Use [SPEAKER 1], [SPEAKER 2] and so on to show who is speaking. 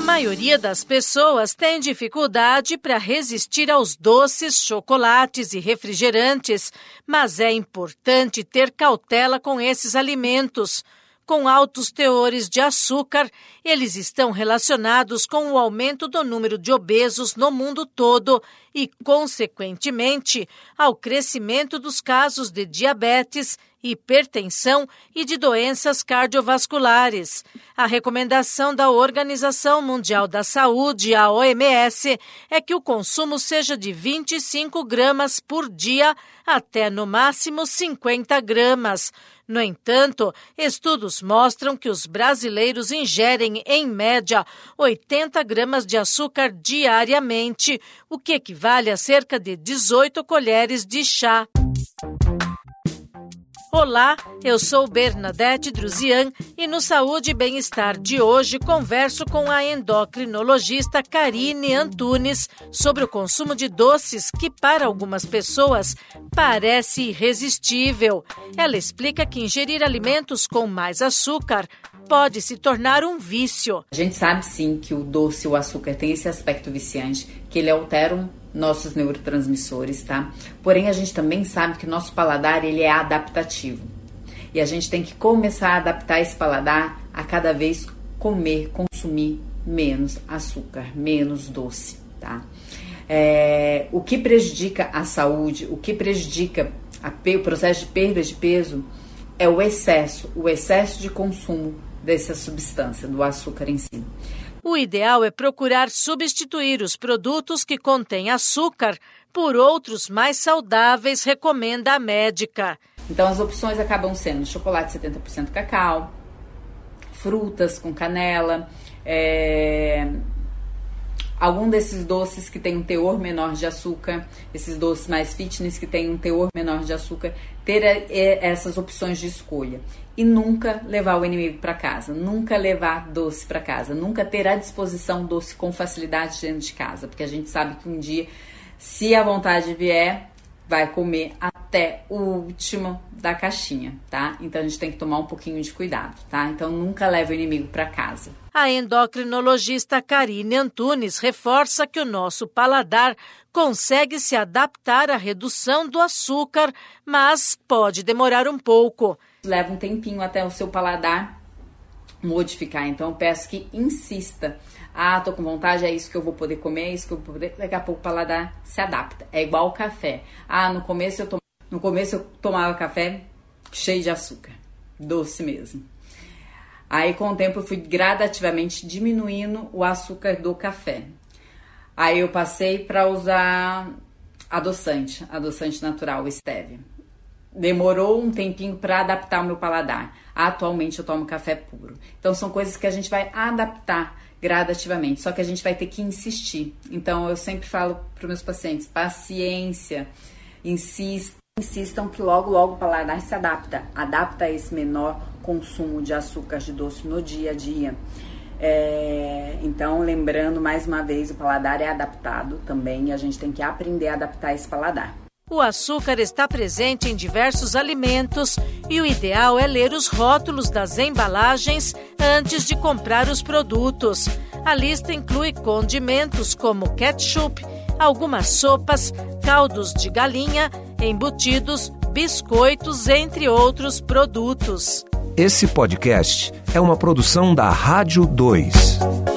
[SPEAKER 1] A maioria das pessoas tem dificuldade para resistir aos doces, chocolates e refrigerantes, mas é importante ter cautela com esses alimentos. Com altos teores de açúcar, eles estão relacionados com o aumento do número de obesos no mundo todo e, consequentemente, ao crescimento dos casos de diabetes hipertensão e de doenças cardiovasculares. A recomendação da Organização Mundial da Saúde, a OMS, é que o consumo seja de 25 gramas por dia até no máximo 50 gramas. No entanto, estudos mostram que os brasileiros ingerem, em média, 80 gramas de açúcar diariamente, o que equivale a cerca de 18 colheres de chá. Olá, eu sou Bernadette Druzian e no Saúde e Bem-Estar de hoje converso com a endocrinologista Karine Antunes sobre o consumo de doces que para algumas pessoas parece irresistível. Ela explica que ingerir alimentos com mais açúcar pode se tornar um vício.
[SPEAKER 2] A gente sabe sim que o doce, o açúcar tem esse aspecto viciante, que ele altera nossos neurotransmissores, tá? Porém, a gente também sabe que nosso paladar ele é adaptativo. E a gente tem que começar a adaptar esse paladar a cada vez comer, consumir menos açúcar, menos doce, tá? É, o que prejudica a saúde, o que prejudica a, o processo de perda de peso é o excesso, o excesso de consumo dessa substância, do açúcar em si.
[SPEAKER 1] O ideal é procurar substituir os produtos que contêm açúcar por outros mais saudáveis, recomenda a médica.
[SPEAKER 2] Então, as opções acabam sendo chocolate 70% cacau, frutas com canela, é, algum desses doces que tem um teor menor de açúcar, esses doces mais fitness que tem um teor menor de açúcar, ter é, essas opções de escolha. E nunca levar o inimigo para casa, nunca levar doce para casa, nunca ter à disposição doce com facilidade dentro de casa, porque a gente sabe que um dia, se a vontade vier, vai comer até o último da caixinha, tá? Então a gente tem que tomar um pouquinho de cuidado, tá? Então nunca leve o inimigo para casa.
[SPEAKER 1] A endocrinologista Karine Antunes reforça que o nosso paladar consegue se adaptar à redução do açúcar, mas pode demorar um pouco.
[SPEAKER 2] Leva um tempinho até o seu paladar modificar. Então eu peço que insista ah, tô com vontade, é isso que eu vou poder comer, é isso que eu vou poder. Daqui a pouco o paladar se adapta. É igual o café. Ah, no começo eu tom... no começo eu tomava café cheio de açúcar, doce mesmo. Aí com o tempo eu fui gradativamente diminuindo o açúcar do café. Aí eu passei para usar adoçante, adoçante natural, stevia. Demorou um tempinho para adaptar o meu paladar. Atualmente eu tomo café puro. Então são coisas que a gente vai adaptar gradativamente. Só que a gente vai ter que insistir. Então eu sempre falo para meus pacientes: paciência, insista, insistam que logo, logo o paladar se adapta, adapta a esse menor consumo de açúcar de doce no dia a dia. É, então, lembrando mais uma vez, o paladar é adaptado também e a gente tem que aprender a adaptar esse paladar.
[SPEAKER 1] O açúcar está presente em diversos alimentos e o ideal é ler os rótulos das embalagens antes de comprar os produtos. A lista inclui condimentos como ketchup, algumas sopas, caldos de galinha, embutidos, biscoitos, entre outros produtos.
[SPEAKER 3] Esse podcast é uma produção da Rádio 2.